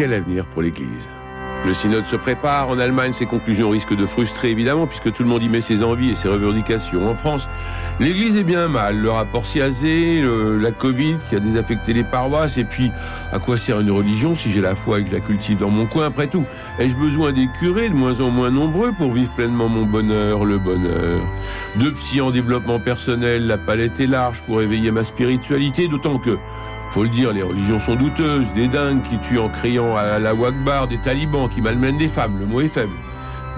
Quel avenir pour l'Église Le synode se prépare. En Allemagne, ses conclusions risquent de frustrer, évidemment, puisque tout le monde y met ses envies et ses revendications. En France, l'Église est bien mal. Le rapport Siazé, la Covid qui a désaffecté les paroisses. Et puis, à quoi sert une religion si j'ai la foi et que je la cultive dans mon coin? Après tout, ai-je besoin des curés de moins en moins nombreux pour vivre pleinement mon bonheur, le bonheur? De psy en développement personnel, la palette est large pour éveiller ma spiritualité, d'autant que faut le dire, les religions sont douteuses, des dingues qui tuent en criant à la Wagbar, des talibans qui malmènent les femmes, le mot est faible.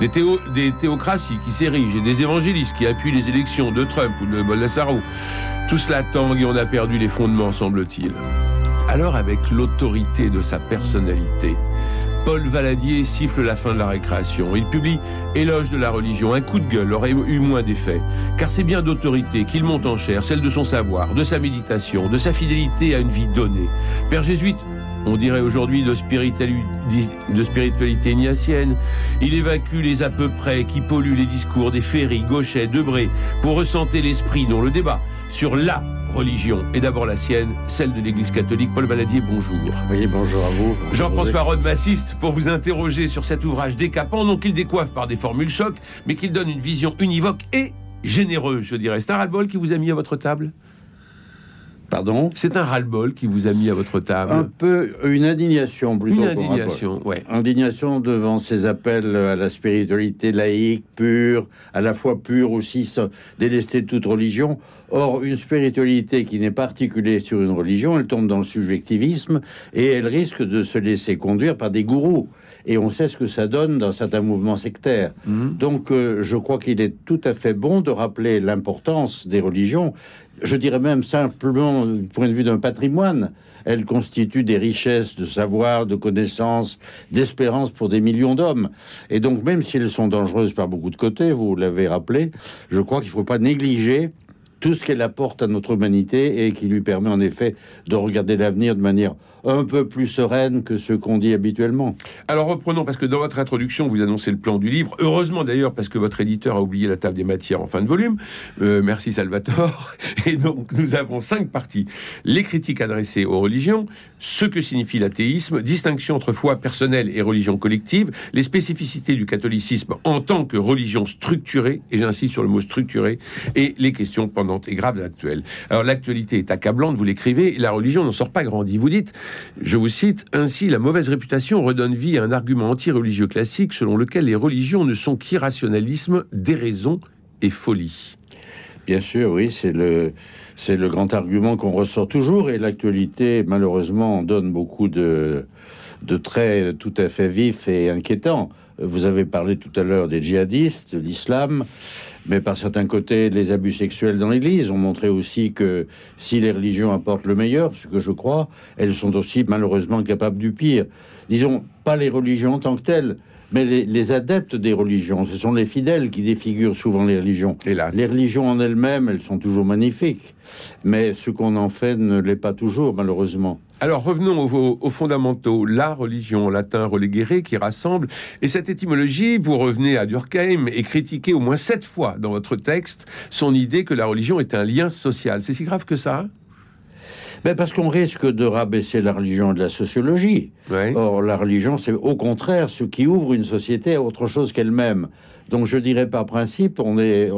Des, des théocraties qui s'érigent et des évangélistes qui appuient les élections de Trump ou de Bolsonaro. Tout cela tangue et on a perdu les fondements, semble-t-il. Alors, avec l'autorité de sa personnalité, Paul Valadier siffle la fin de la récréation. Il publie Éloge de la religion. Un coup de gueule aurait eu moins d'effet, car c'est bien d'autorité qu'il monte en chair, celle de son savoir, de sa méditation, de sa fidélité à une vie donnée. Père jésuite, on dirait aujourd'hui de, spiritualité ignatienne. Il évacue les à peu près qui polluent les discours des Ferry, Gauchet, Debré, pour ressentir l'esprit dont le débat sur la religion et d'abord la sienne, celle de l'Église catholique. Paul Valadier, bonjour. Oui, bonjour à vous. Jean-François Rode m'assiste pour vous interroger sur cet ouvrage décapant, non qu'il décoiffe par des formules chocs, mais qu'il donne une vision univoque et généreuse, je dirais. C'est un ras-le-bol qui vous a mis à votre table? Pardon C'est un ras-le-bol qui vous a mis à votre table. Un peu une indignation plutôt. Une indignation, ouais. Indignation devant ces appels à la spiritualité laïque, pure, à la fois pure aussi, délestée de toute religion. Or, une spiritualité qui n'est pas articulée sur une religion, elle tombe dans le subjectivisme et elle risque de se laisser conduire par des gourous. Et on sait ce que ça donne dans certains mouvements sectaires. Mhm. Donc, euh, je crois qu'il est tout à fait bon de rappeler l'importance des religions je dirais même simplement du point de vue d'un patrimoine. Elles constituent des richesses de savoir, de connaissances, d'espérance pour des millions d'hommes. Et donc, même si elles sont dangereuses par beaucoup de côtés, vous l'avez rappelé, je crois qu'il ne faut pas négliger tout ce qu'elle apporte à notre humanité et qui lui permet en effet de regarder l'avenir de manière un peu plus sereine que ce qu'on dit habituellement. Alors reprenons, parce que dans votre introduction, vous annoncez le plan du livre. Heureusement d'ailleurs, parce que votre éditeur a oublié la table des matières en fin de volume. Euh, merci Salvatore. Et donc nous avons cinq parties. Les critiques adressées aux religions, ce que signifie l'athéisme, distinction entre foi personnelle et religion collective, les spécificités du catholicisme en tant que religion structurée, et j'insiste sur le mot structurée, et les questions pendantes et graves actuelles. Alors l'actualité est accablante, vous l'écrivez, la religion n'en sort pas grandi. Vous dites, je vous cite, Ainsi, la mauvaise réputation redonne vie à un argument anti-religieux classique selon lequel les religions ne sont qu'irrationalisme, déraison et folie. Bien sûr, oui, c'est le, c'est grand argument qu'on ressort toujours et l'actualité, malheureusement, donne beaucoup de, de traits tout à fait vifs et inquiétants. Vous avez parlé tout à l'heure des djihadistes, de l'islam mais par certains côtés, les abus sexuels dans l'Église ont montré aussi que si les religions apportent le meilleur, ce que je crois, elles sont aussi malheureusement capables du pire. Disons, pas les religions en tant que telles, mais les, adeptes des religions, ce sont les fidèles qui défigurent souvent les religions. Hélas. Les religions en elles-mêmes, elles sont toujours magnifiques, mais ce qu'on en fait ne l'est pas toujours, malheureusement. Alors revenons aux, fondamentaux. La religion, en latin relegere, qui rassemble. Et cette étymologie, vous revenez à Durkheim et critiquez au moins sept fois dans votre texte son idée que la religion est un lien social. C'est si grave que ça ben Parce qu'on risque de rabaisser la religion de la sociologie. Or, la religion, c'est au contraire ce qui ouvre une société à autre chose qu'elle-même. Donc je dirais par principe, on est,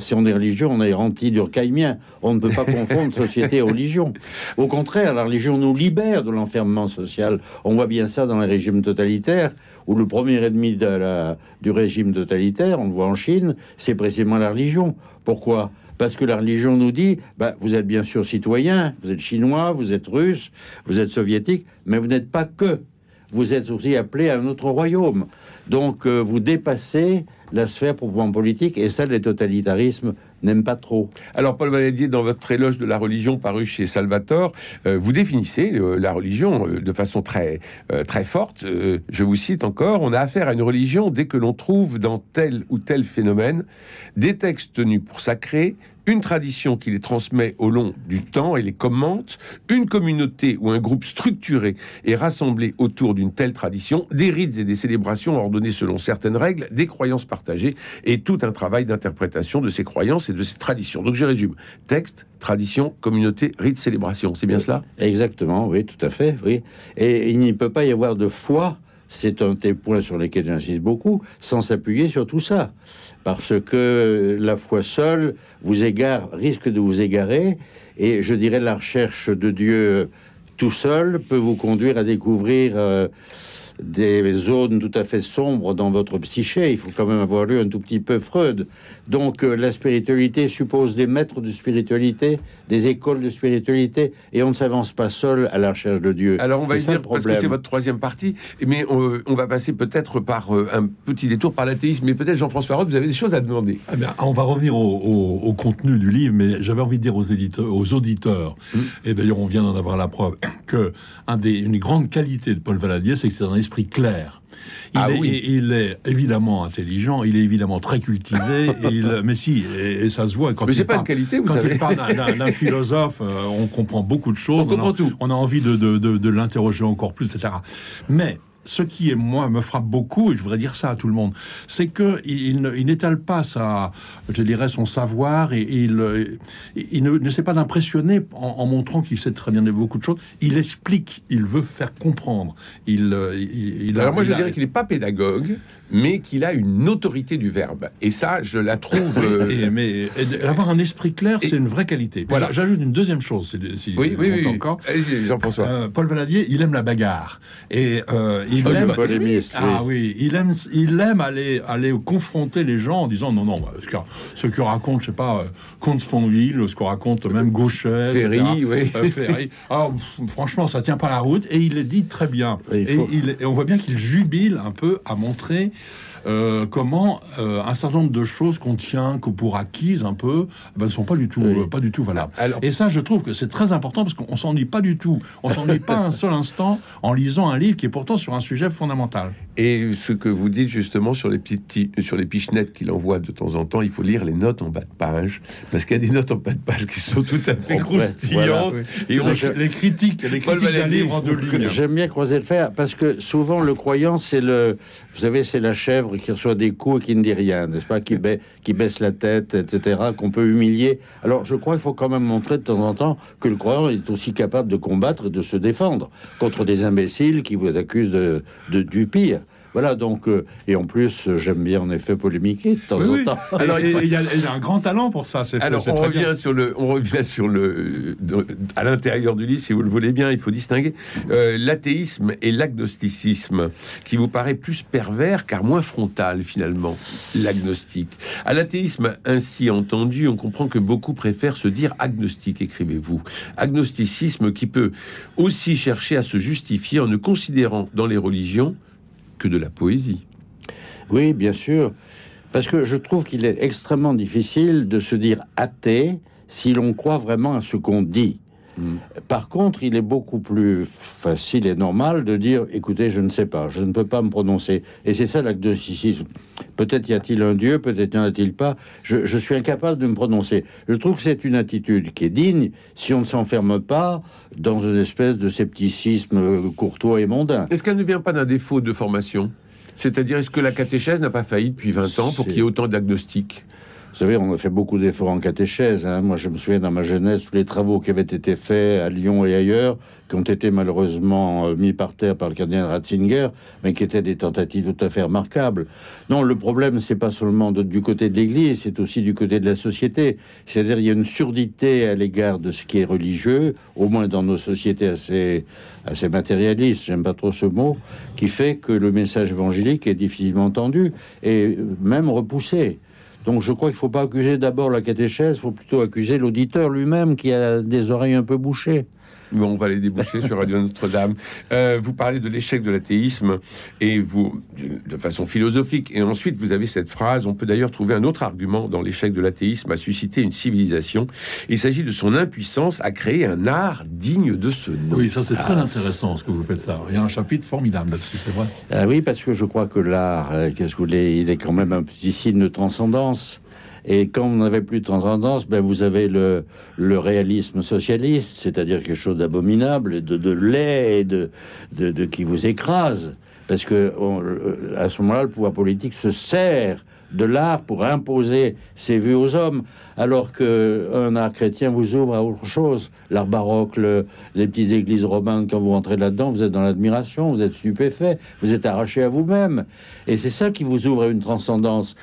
si on est religieux, on est anti-durkheimien. On ne peut pas confondre société et religion. Au contraire, la religion nous libère de l'enfermement social. On voit bien ça dans les régimes totalitaires, où le premier ennemi de la, du régime totalitaire, on le voit en Chine, c'est précisément la religion. Pourquoi? Parce que la religion nous dit, bah, vous êtes bien sûr citoyen, vous êtes chinois, vous êtes russe, vous êtes soviétique, mais vous n'êtes pas que. Vous êtes aussi appelé à un autre royaume. Donc euh, vous dépassez la sphère proprement politique, et ça, les totalitarismes n'aime pas trop. Alors, Paul Valadier, dans votre éloge de la religion paru chez Salvatore, euh, vous définissez euh, la religion de façon très, très forte. Je vous cite encore On a affaire à une religion dès que l'on trouve dans tel ou tel phénomène des textes tenus pour sacrés, une tradition qui les transmet au long du temps et les commente, une communauté ou un groupe structuré et rassemblé autour d'une telle tradition, des rites et des célébrations ordonnés selon certaines règles, des croyances partagées et tout un travail d'interprétation de ces croyances et de ces traditions. Donc je résume texte, tradition, communauté, rites, célébration. C'est bien cela? Exactement, oui, tout à fait, oui. Et il n'y peut pas y avoir de foi, c'est un des points sur lesquels j'insiste beaucoup, sans s'appuyer sur tout ça. Parce que la foi seule vous égare, risque de vous égarer, et je dirais la recherche de Dieu tout seul peut vous conduire à découvrir euh, des zones tout à fait sombres dans votre psyché. Il faut quand même avoir lu un tout petit peu Freud. Donc euh, la spiritualité suppose des maîtres de spiritualité, des écoles de spiritualité, et on ne s'avance pas seul à la recherche de Dieu. Alors on va y le parce que c'est votre troisième partie, mais on, on va passer peut-être par euh, un petit détour par l'athéisme, mais peut-être Jean-François Roth, vous avez des choses à demander. Eh bien, on va revenir au, au- au contenu du livre, mais j'avais envie de dire aux, éditeurs, aux auditeurs, Mm. et d'ailleurs on vient d'en avoir la preuve, que un des, une grande qualité de Paul Valadier, c'est que c'est un esprit clair. Il, Ah est, oui. il est évidemment intelligent, il est évidemment très cultivé, et il- mais si, et, et ça se voit quand Mais il c'est pas parle- une qualité, vous quand savez. il parle d'un- philosophe, euh, on comprend beaucoup de choses. On comprend a, tout. on a envie de, de- de- de l'interroger encore plus, etc. Mais ce qui, est, moi, me frappe beaucoup, et je voudrais dire ça à tout le monde, c'est que il, n'étale pas sa, je dirais, son savoir et, il, il ne, ne sait pas d'impressionner en, en montrant qu'il sait très bien beaucoup de choses. Il explique, il veut faire comprendre. Il, Alors moi je dirais qu'il n'est pas pédagogue, mais qu'il a une autorité du verbe. Et ça, je la trouve... euh, Et, mais et avoir un esprit clair, c'est une vraie qualité. Voilà. J'ajoute une deuxième chose. Si, Oui, oui, oui. encore. Jean-François. Euh, Paul Valadier, il aime la bagarre et euh, il Oh, aime. polémiste. Ah oui, il aime, il aime aller, aller confronter les gens en disant non, non, bah, ce, que, ce que raconte, je sais pas, euh, Comte Sponville, ce qu'on raconte même Gauchet, Ferry, oui. Ferry. Alors, pff, franchement, ça tient pas la route et il le dit très bien. Et il Et, faut- il- et on voit bien qu'il jubile un peu à montrer. Euh, comment euh, un certain nombre de choses qu'on tient que pour acquises un peu ben, ne sont pas du tout Oui. euh, pas du tout valables. Alors, Et ça, je trouve que c'est très important parce qu'on s'ennuie pas du tout. On s'ennuie pas un seul instant en lisant un livre qui est pourtant sur un sujet fondamental. Et ce que vous dites justement sur les petits, sur les pichenettes qu'il envoie de temps en temps, il faut lire les notes en bas de page, parce qu'il y a des notes en bas de page qui sont tout à fait croustillantes. Et on les, critiques, les Paul critiques d'un livre en deux lignes. J'aime bien croiser le fer parce que souvent le croyant c'est le, vous savez, c'est la chèvre qui reçoit des coups et qui ne dit rien, n'est-ce pas, qui, ba- qui baisse la tête, etc., qu'on peut humilier. Alors je crois qu'il faut quand même montrer de temps en temps que le croyant est aussi capable de combattre et de se défendre contre des imbéciles qui vous accusent de, de- du pire. Voilà donc euh, et en plus euh, j'aime bien en effet polémiquer de temps Oui, en oui. temps. Alors, il faut- y, a il y a un grand talent pour ça. C'est Alors, on revient, bien. sur le, on revient sur le. de- à l'intérieur du livre, si vous le voulez bien, il faut distinguer euh, l'athéisme et l'agnosticisme, qui vous paraît plus pervers car moins frontal, finalement, l'agnostique. À l'athéisme ainsi entendu, on comprend que beaucoup préfèrent se dire agnostique, écrivez-vous. Agnosticisme qui peut aussi chercher à se justifier en ne considérant dans les religions de la poésie. Oui, bien sûr. Parce que je trouve qu'il est extrêmement difficile de se dire athée si l'on croit vraiment à ce qu'on dit. Mm. Par contre, il est beaucoup plus facile et normal de dire écoutez, je ne sais pas, je ne peux pas me prononcer. Et c'est ça l'agnosticisme. Peut-être y a-t-il un Dieu, peut-être n'y en a-t-il pas. Je, je suis incapable de me prononcer. Je trouve que c'est une attitude qui est digne si on ne s'enferme pas dans une espèce de scepticisme courtois et mondain. Est-ce qu'elle ne vient pas d'un défaut de formation? C'est-à-dire, est-ce que la catéchèse n'a pas failli depuis 20 ans pour qu'il y ait autant d'agnostiques Vous savez, on a fait beaucoup d'efforts en catéchèse. hein. Moi, je me souviens dans ma jeunesse, tous les travaux qui avaient été faits à Lyon et ailleurs, qui ont été malheureusement euh, mis par terre par le cardinal Ratzinger, mais qui étaient des tentatives tout à fait remarquables. Non, le problème, c'est pas seulement du côté de l'Église, c'est aussi du côté de la société. C'est-à-dire, il y a une surdité à l'égard de ce qui est religieux, au moins dans nos sociétés assez, assez matérialistes, j'aime pas trop ce mot, qui fait que le message évangélique est difficilement entendu et même repoussé. Donc je crois qu'il ne faut pas accuser d'abord la catéchèse, il faut plutôt accuser l'auditeur lui-même qui a des oreilles un peu bouchées. Bon, on va les déboucher sur Radio Notre-Dame. Euh, vous parlez de l'échec de l'athéisme et vous, de façon philosophique. Et ensuite, vous avez cette phrase. On peut d'ailleurs trouver un autre argument dans l'échec de l'athéisme à susciter une civilisation. Il s'agit de son impuissance à créer un art digne de ce nom. Oui, ça c'est très intéressant ce que vous faites ça. Il y a un chapitre formidable là-dessus, c'est vrai. Ah oui, parce que je crois que l'art, euh, qu'est-ce que vous voulez, il est quand même un petit signe de transcendance. Et quand vous n'avez plus de transcendance, ben vous avez le, réalisme socialiste, c'est-à dire quelque chose d'abominable, de, de laid, de, qui vous écrase. Parce que euh, à ce moment-là, le pouvoir politique se sert de l'art pour imposer ses vues aux hommes, alors que un art chrétien vous ouvre à autre chose. L'art baroque, le- les petites églises romanes, quand vous rentrez là-dedans, vous êtes dans l'admiration, vous êtes stupéfait, vous êtes arraché à vous-même. Et c'est ça qui vous ouvre à une transcendance.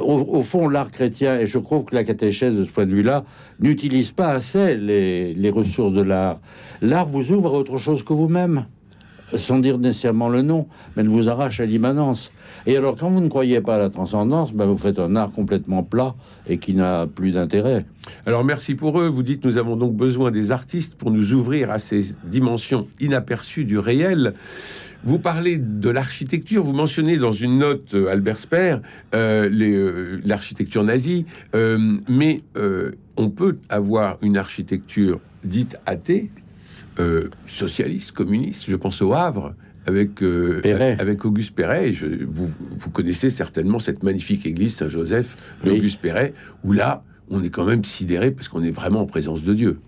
Au, fond, l'art chrétien, et je trouve que la catéchèse, de ce point de vue-là, n'utilise pas assez les, ressources de l'art. L'art vous ouvre à autre chose que vous-même, sans dire nécessairement le nom, mais elle vous arrache à l'immanence. Et alors, quand vous ne croyez pas à la transcendance, ben, vous faites un art complètement plat et qui n'a plus d'intérêt. Alors merci pour eux. Vous dites nous avons donc besoin des artistes pour nous ouvrir à ces dimensions inaperçues du réel. Vous parlez de l'architecture, vous mentionnez dans une note, euh, Albert Speer, euh, euh, l'architecture nazie, mais on peut avoir une architecture dite athée, socialiste, communiste, je pense au Havre, avec, avec Auguste Perret. Je- vous, vous connaissez certainement cette magnifique église Saint-Joseph Oui. d'Auguste Perret, où là, on est quand même sidéré parce qu'on est vraiment en présence de Dieu.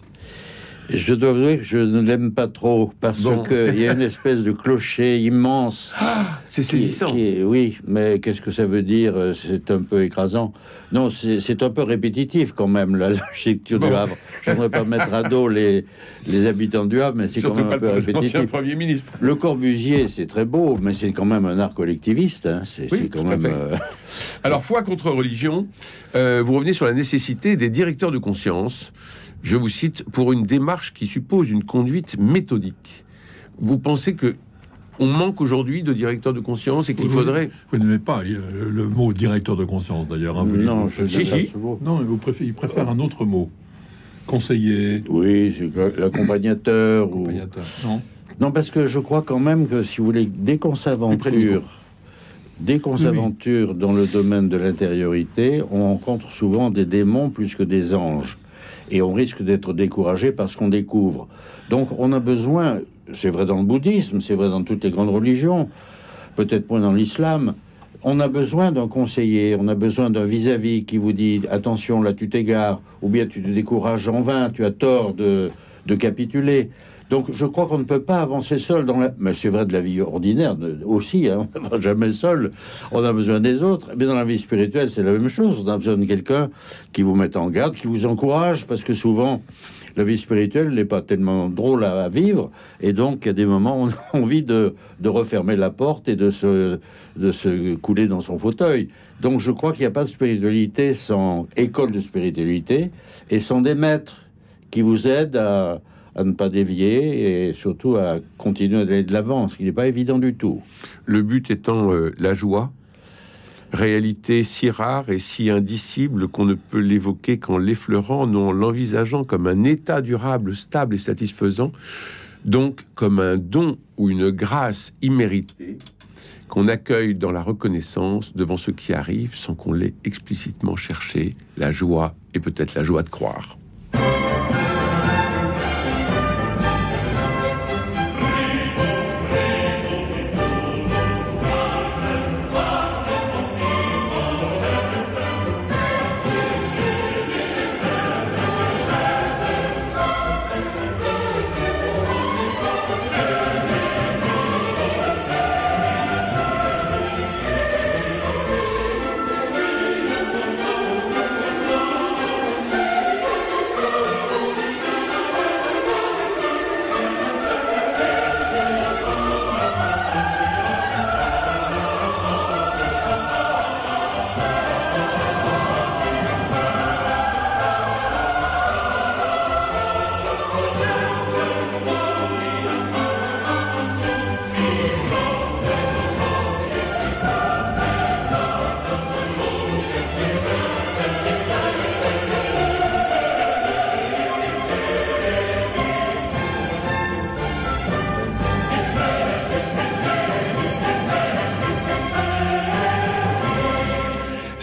Je dois avouer que je ne l'aime pas trop, parce Bon. qu'il y a une espèce de clocher immense. C'est qui- saisissant. qui est- oui, mais qu'est-ce que ça veut dire? Euh, C'est un peu écrasant. Non, c'est c'est un peu répétitif quand même, la- l'architecture du. Havre. Je ne voudrais pas mettre à dos les, les habitants du Havre, mais c'est quand même un peu répétitif. Premier ministre. Le Corbusier, c'est très beau, mais c'est quand même un art collectiviste. hein. C'est Oui, c'est quand même. euh, Alors, foi contre religion, euh, vous revenez sur la nécessité des directeurs de conscience, je vous cite, pour une démarche qui suppose une conduite méthodique. Vous pensez que on manque aujourd'hui de directeurs de conscience et qu'il faudrait... Vous n'aimez pas euh, le mot directeur de conscience d'ailleurs. hein, vous non, dites- je Si. Non, vous préférez, il préfère un autre mot. Conseiller, Oui, l'accompagnateur. ou- accompagnateur. Non. Non, parce que je crois quand même que si vous voulez, dès qu'on Plus près du niveau. s'aventure, dès qu'on Oui, oui. s'aventure dans le domaine de l'intériorité, on rencontre souvent des démons plus que des anges. Et on risque d'être découragé parce qu'on découvre. Donc on a besoin, c'est vrai dans le bouddhisme, c'est vrai dans toutes les grandes religions, peut-être moins dans l'islam, on a besoin d'un conseiller, on a besoin d'un vis-à-vis qui vous dit attention, là tu t'égares, ou bien tu te décourages en vain, tu as tort de, de capituler. Donc je crois qu'on ne peut pas avancer seul dans la... Mais c'est vrai de la vie ordinaire aussi, hein, on va jamais seul, on a besoin des autres. Mais dans la vie spirituelle, c'est la même chose, on a besoin de quelqu'un qui vous mette en garde, qui vous encourage, parce que souvent, la vie spirituelle n'est pas tellement drôle à, vivre, et donc il y a des moments où on a envie de, de refermer la porte et de se, de se couler dans son fauteuil. Donc je crois qu'il n'y a pas de spiritualité sans école de spiritualité et sans des maîtres qui vous aident à, à ne pas dévier et surtout à continuer d'aller de l'avant, ce qui n'est pas évident du tout. Le but étant euh, la joie, réalité si rare et si indicible qu'on ne peut l'évoquer qu'en l'effleurant, non en l'envisageant comme un état durable, stable et satisfaisant, donc comme un don ou une grâce imméritée qu'on accueille dans la reconnaissance devant ce qui arrive sans qu'on l'ait explicitement cherché, la joie et peut-être la joie de croire.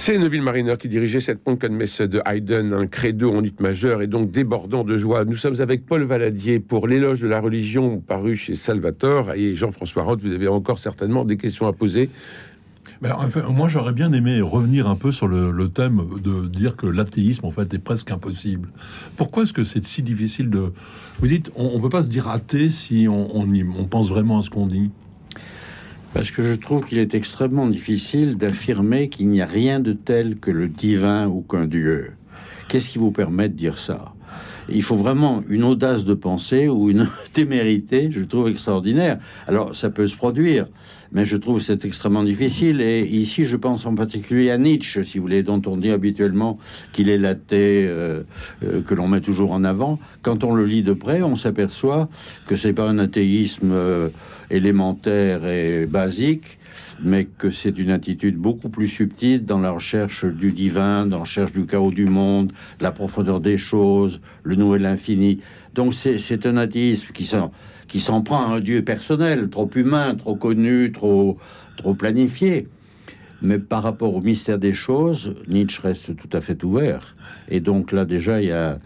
C'est Neville Mariner qui dirigeait cette Messe de Haydn, un credo en ut majeur et donc débordant de joie. Nous sommes avec Paul Valadier pour l'éloge de la religion paru chez Salvatore et Jean-François Roth. Vous avez encore certainement des questions à poser. Mais moi, j'aurais bien aimé revenir un peu sur le, thème de dire que l'athéisme, en fait, est presque impossible. Pourquoi est-ce que c'est si difficile de... Vous dites, on ne peut pas se dire athée si on pense vraiment à ce qu'on dit? Parce que je trouve qu'il est extrêmement difficile d'affirmer qu'il n'y a rien de tel que le divin ou qu'un Dieu. Qu'est-ce qui vous permet de dire ça? Il faut vraiment une audace de pensée ou une témérité, je trouve extraordinaire. Alors, ça peut se produire, mais je trouve c'est extrêmement difficile. Et ici, je pense en particulier à Nietzsche, si vous voulez, dont on dit habituellement qu'il est l'athée euh, euh, que l'on met toujours en avant. Quand on le lit de près, on s'aperçoit que c'est pas un athéisme euh, élémentaire et basique, mais que c'est une attitude beaucoup plus subtile dans la recherche du divin, dans la recherche du chaos du monde, la profondeur des choses, le nouvel infini. Donc c'est un athéisme qui s'en qui s'en prend à un Dieu personnel, trop humain, trop connu, trop, trop planifié. Mais par rapport au mystère des choses, Nietzsche reste tout à fait ouvert. Et donc là, déjà, il y a.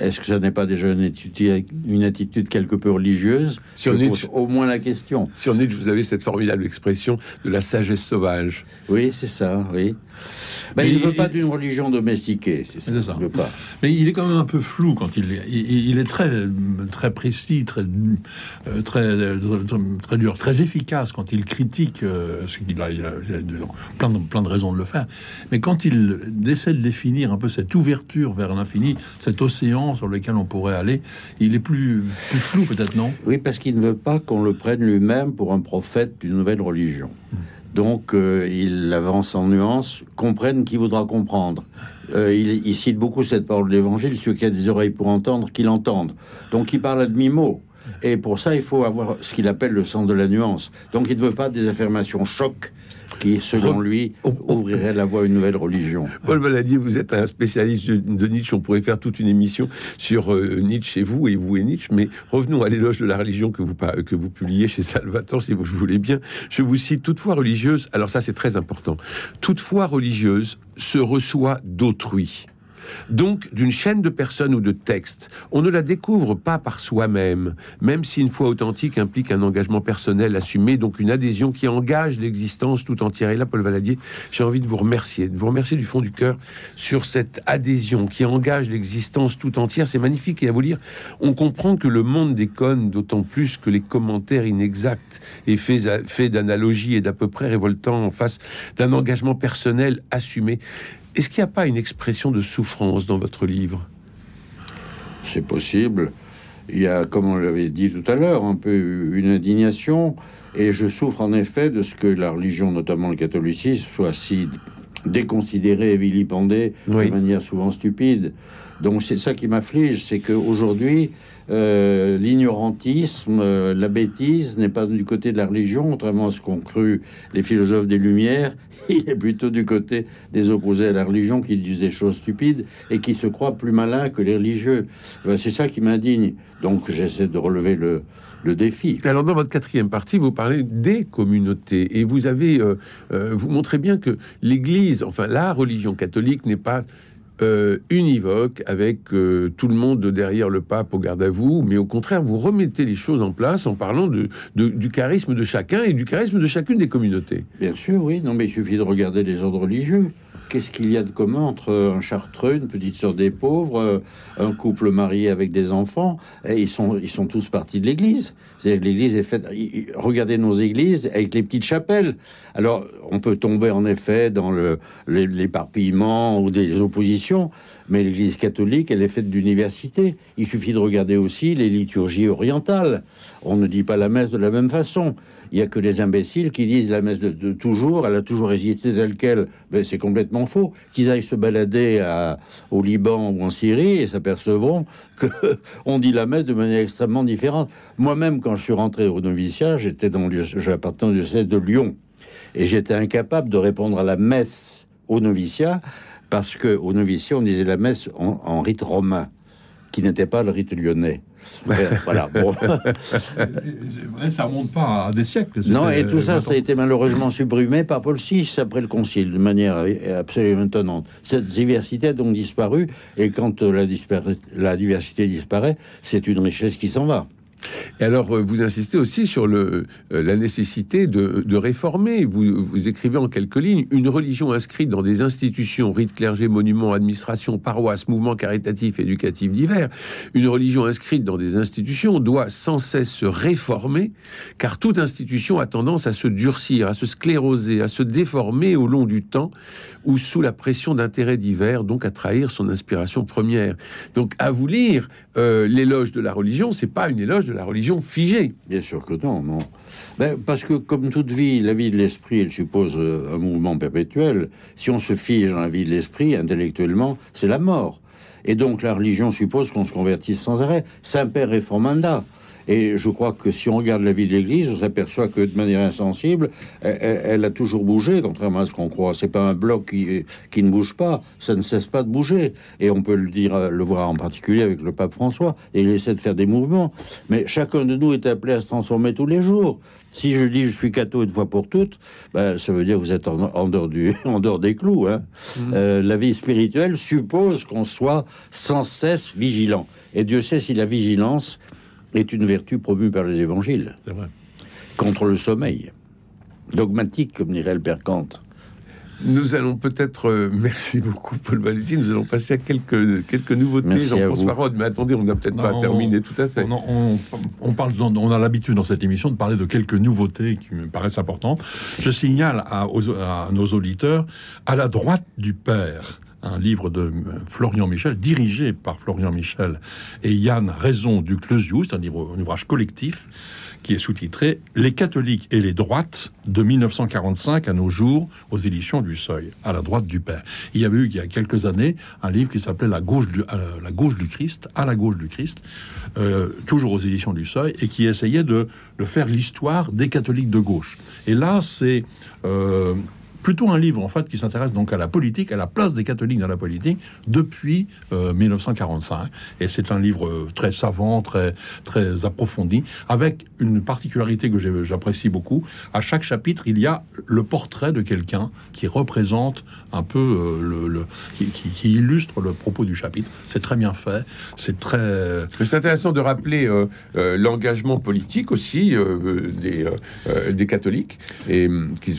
Est-ce que ça n'est pas déjà une attitude, une attitude quelque peu religieuse? Sur Nietzsche, au moins la question. Sur Nietzsche, vous avez cette formidable expression de la sagesse sauvage. Oui, c'est ça, oui. Ben, il ne veut pas d'une religion domestiquée, c'est ça. ça. pas. Mais il est quand même un peu flou quand il est. Il, est très, très précis, très, euh, très, très, dur, très efficace quand il critique euh, ce qu'il a, il a, plein, de, plein de raisons de le faire. Mais quand il essaie de définir un peu cette ouverture vers l'infini, cet océan sur lequel on pourrait aller, il est plus, plus flou peut-être, non? Oui, parce qu'il ne veut pas qu'on le prenne lui-même pour un prophète d'une nouvelle religion. Donc, euh, il avance en nuances, comprenne qui voudra comprendre. Euh, il, cite beaucoup cette parole d'évangile, ceux qui a des oreilles pour entendre, qu'il entende. Donc, il parle à demi-mot. Et pour ça, il faut avoir ce qu'il appelle le sens de la nuance. Donc, il ne veut pas des affirmations chocs qui, selon lui, ouvrirait la voie à une nouvelle religion. Paul Valadier, vous êtes un spécialiste de Nietzsche. On pourrait faire toute une émission sur euh, Nietzsche et vous, et vous et Nietzsche. Mais revenons à l'éloge de la religion que vous, que vous publiez chez Salvatore, si vous voulez bien. Je vous cite toutefois religieuse. Alors ça, c'est très important. Toutefois religieuse se reçoit d'autrui donc d'une chaîne de personnes ou de textes. On ne la découvre pas par soi-même, même si une foi authentique implique un engagement personnel assumé, donc une adhésion qui engage l'existence tout entière. Et là, Paul Valadier, j'ai envie de vous remercier, de vous remercier du fond du cœur sur cette adhésion qui engage l'existence tout entière. C'est magnifique. Et à vous lire, on comprend que le monde déconne d'autant plus que les commentaires inexacts et faits d'analogies et d'à peu près révoltants en face d'un engagement personnel assumé. Est-ce qu'il n'y a pas une expression de souffrance dans votre livre? C'est possible. Il y a, comme on l'avait dit tout à l'heure, un peu une indignation. Et je souffre en effet de ce que la religion, notamment le catholicisme, soit si déconsidérée et vilipendée de manière souvent stupide. Donc c'est ça qui m'afflige, c'est qu'aujourd'hui, euh, l'ignorantisme, euh, la bêtise n'est pas du côté de la religion, contrairement à ce qu'ont cru les philosophes des Lumières, il est plutôt du côté des opposés à la religion qui disent des choses stupides et qui se croient plus malins que les religieux. Ben, c'est ça qui m'indigne. Donc j'essaie de relever le, défi. Alors dans votre quatrième partie, vous parlez des communautés et vous avez, euh, euh, vous montrez bien que l'Église, enfin la religion catholique n'est pas euh, univoque avec euh, tout le monde derrière le pape au garde à vous, mais au contraire, vous remettez les choses en place en parlant du charisme de chacun et du charisme de chacune des communautés. Bien sûr, oui. Non, mais il suffit de regarder les ordres religieux. Qu'est-ce qu'il y a de commun entre un chartreux, une petite sœur des pauvres, euh, un couple marié avec des enfants et ils sont, ils sont tous partis de l'Église. C'est l'Église est faite. Regardez nos églises avec les petites chapelles. Alors, on peut tomber en effet dans l'éparpillement ou des oppositions, mais l'Église catholique, elle est faite d'universités. Il suffit de regarder aussi les liturgies orientales. On ne dit pas la messe de la même façon. Il n'y a que les imbéciles qui disent la messe de, toujours, elle a toujours hésité telle qu'elle. Ben, c'est complètement faux. Qu'ils aillent se balader au Liban ou en Syrie et s'apercevront qu'on dit la messe de manière extrêmement différente. Moi-même, quand je suis rentré au noviciat, j'étais dans le j'appartenais au diocèse de Lyon et j'étais incapable de répondre à la messe au noviciat parce que au noviciat on disait la messe en rite romain qui n'était pas le rite lyonnais. Euh, voilà, bon. ça remonte pas à des siècles. Non, et tout ça, ça a été malheureusement supprimé par Paul VI après le Concile, de manière absolument étonnante. Cette diversité a donc disparu, et quand la, la diversité disparaît, c'est une richesse qui s'en va. Et alors, euh, vous insistez aussi sur le, euh, la nécessité de, de réformer. Vous, vous, écrivez en quelques lignes une religion inscrite dans des institutions, rites, clergé, monuments, administration, paroisse, mouvements caritatifs, éducatifs divers. Une religion inscrite dans des institutions doit sans cesse se réformer, car toute institution a tendance à se durcir, à se scléroser, à se déformer au long du temps, ou sous la pression d'intérêts divers, donc à trahir son inspiration première. Donc, à vous lire, euh, l'éloge de la religion, c'est pas une éloge de la religion figée. Bien sûr que non, non. Ben, parce que comme toute vie, la vie de l'esprit, elle suppose euh, un mouvement perpétuel. Si on se fige dans la vie de l'esprit, intellectuellement, c'est la mort. Et donc la religion suppose qu'on se convertisse sans arrêt. Saint-Père réformanda. Et je crois que si on regarde la vie de l'Église, on s'aperçoit que de manière insensible, elle, a toujours bougé, contrairement à ce qu'on croit. C'est pas un bloc qui, qui ne bouge pas, ça ne cesse pas de bouger. Et on peut le dire, le voir en particulier avec le pape François. Et il essaie de faire des mouvements. Mais chacun de nous est appelé à se transformer tous les jours. Si je dis je suis catho une fois pour toutes, ben, ça veut dire que vous êtes en, dehors, du, en dehors des clous. Hein. Mmh. Euh, la vie spirituelle suppose qu'on soit sans cesse vigilant. Et Dieu sait si la vigilance est une vertu promue par les évangiles. C'est vrai. Contre le sommeil. Dogmatique, comme dirait le père Kant. Nous allons peut-être, euh, merci beaucoup Paul Valentin, nous allons passer à quelques, quelques nouveautés, Jean-François Rode, mais attendez, on n'a peut-être pas terminé tout à fait. On, parle, on a l'habitude dans cette émission de parler de quelques nouveautés qui me paraissent importantes. Je signale à, à nos auditeurs, à la droite du Père, un livre de euh, Florian Michel, dirigé par Florian Michel et Yann Raison du Clesius, un, livre, un ouvrage collectif qui est sous-titré Les catholiques et les droites de 1945 à nos jours aux éditions du Seuil, à la droite du Père. Il y avait eu il y a quelques années un livre qui s'appelait la gauche du, la gauche du Christ, à la gauche du Christ, euh, toujours aux éditions du Seuil, et qui essayait de, de faire l'histoire des catholiques de gauche. Et là, c'est euh, plutôt un livre en fait qui s'intéresse donc à la politique, à la place des catholiques dans la politique depuis 1945. Euh, Et c'est un livre euh, très savant, très très approfondi, avec une particularité que j'apprécie beaucoup. À chaque chapitre, il y a le portrait de quelqu'un qui représente un peu euh, le, qui, illustre le propos du chapitre. C'est très bien fait. C'est très. C'est intéressant de rappeler l'engagement politique aussi des, des catholiques et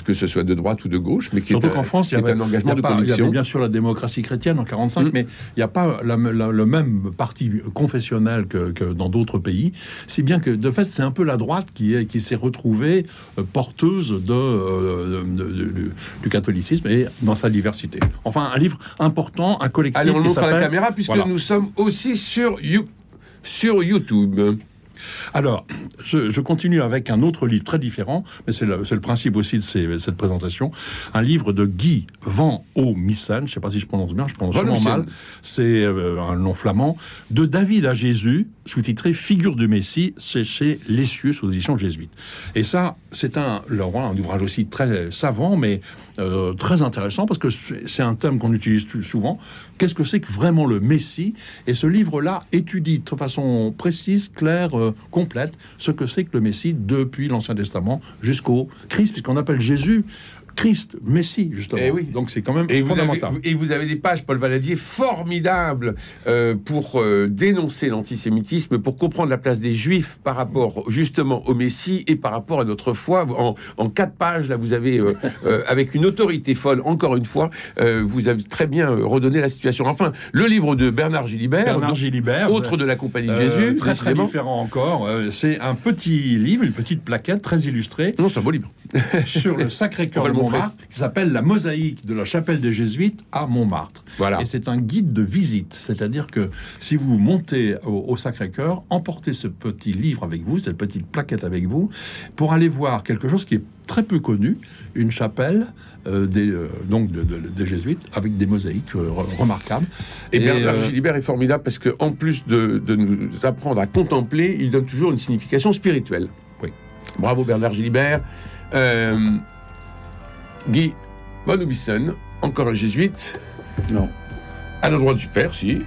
que ce soit de droite ou de gauche mais qui Surtout qu'en France, il y, avait, un engagement de il y avait bien sûr la démocratie chrétienne en 45, mm. mais il n'y a pas le même parti confessionnel que, dans d'autres pays. Si bien que, de fait, c'est un peu la droite qui, est, qui s'est retrouvée euh, porteuse euh, de, du catholicisme et dans sa diversité. Enfin, un livre important, un collectif. Allez, on montre à la caméra, puisque nous sommes aussi sur, sur YouTube. Alors, je, continue avec un autre livre très différent, mais c'est le, principe aussi de, cette présentation. Un livre de Guy Van Missen, je ne sais pas si je prononce bien, je prononce vraiment mal, c'est euh, un nom flamand, de David à Jésus, sous-titré Figure du Messie, c'est chez Lessieux, sous édition jésuite. Et ça, c'est un, un ouvrage aussi très savant, mais euh, très intéressant, parce que c'est un thème qu'on utilise souvent. Qu'est-ce que c'est que vraiment le Messie? Et ce livre-là étudie de façon précise, claire, euh, complète, ce que c'est que le Messie depuis l'Ancien Testament jusqu'au Christ, puisqu'on appelle Jésus Christ, Messie, justement. Et eh oui. Donc c'est quand même et fondamental. Vous avez, et vous avez des pages, Paul Valadier, formidables euh, pour euh, dénoncer l'antisémitisme, pour comprendre la place des Juifs par rapport justement au Messie et par rapport à notre foi. En, quatre pages, là, vous avez, euh, avec une autorité folle, encore une fois, vous avez très bien redonné la situation. Enfin, le livre de Bernard Gilibert, Bernard Gilibert autre de la Compagnie de Jésus, très, très différent encore. c'est un petit livre, une petite plaquette très illustrée. Non, c'est un beau livre. sur le Sacré-Cœur qui s'appelle La mosaïque de la chapelle des Jésuites à Montmartre. Voilà. Et c'est un guide de visite, c'est-à-dire que si vous montez au, Sacré-Cœur, emportez ce petit livre avec vous, cette petite plaquette avec vous, pour aller voir quelque chose qui est très peu connu, une chapelle euh, des, euh, donc des jésuites avec des mosaïques euh, remarquables. Et, Bernard Gilibert est formidable parce que en plus de, de, nous apprendre à contempler, il donne toujours une signification spirituelle. Oui. Bravo Bernard Gilibert. Guy Van encore un jésuite. Non. À l'endroit du père, si.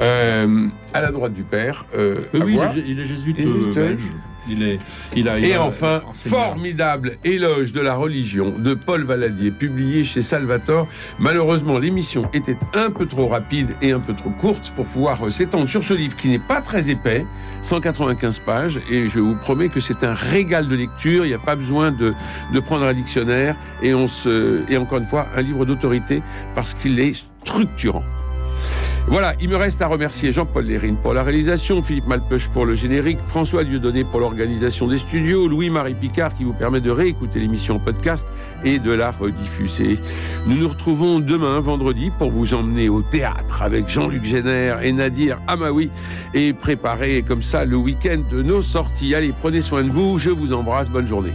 Euh, à la droite du père. euh, Oui, à oui, il voir. est, il est jésuite euh, jésuite, belge. Il est, il a, il Et a enfin, formidable éloge de la religion de Paul Valadier, publié chez Salvator. Malheureusement, l'émission était un peu trop rapide et un peu trop courte pour pouvoir euh, s'étendre sur ce livre qui n'est pas très épais, 195 pages, et je vous promets que c'est un régal de lecture. Il n'y a pas besoin de, de prendre un dictionnaire, et on se, et encore une fois, un livre d'autorité parce qu'il est structurant. Voilà, il me reste à remercier Jean-Paul Lérine pour la réalisation, Philippe Malpeuch pour le générique, François Dieudonné pour l'organisation des studios, Louis-Marie Picard qui vous permet de réécouter l'émission en podcast et de la rediffuser. Nous nous retrouvons demain, vendredi, pour vous emmener au théâtre avec Jean-Luc Génère et Nadir Amaoui et préparer comme ça le week-end de nos sorties. Allez, prenez soin de vous, je vous embrasse, bonne journée.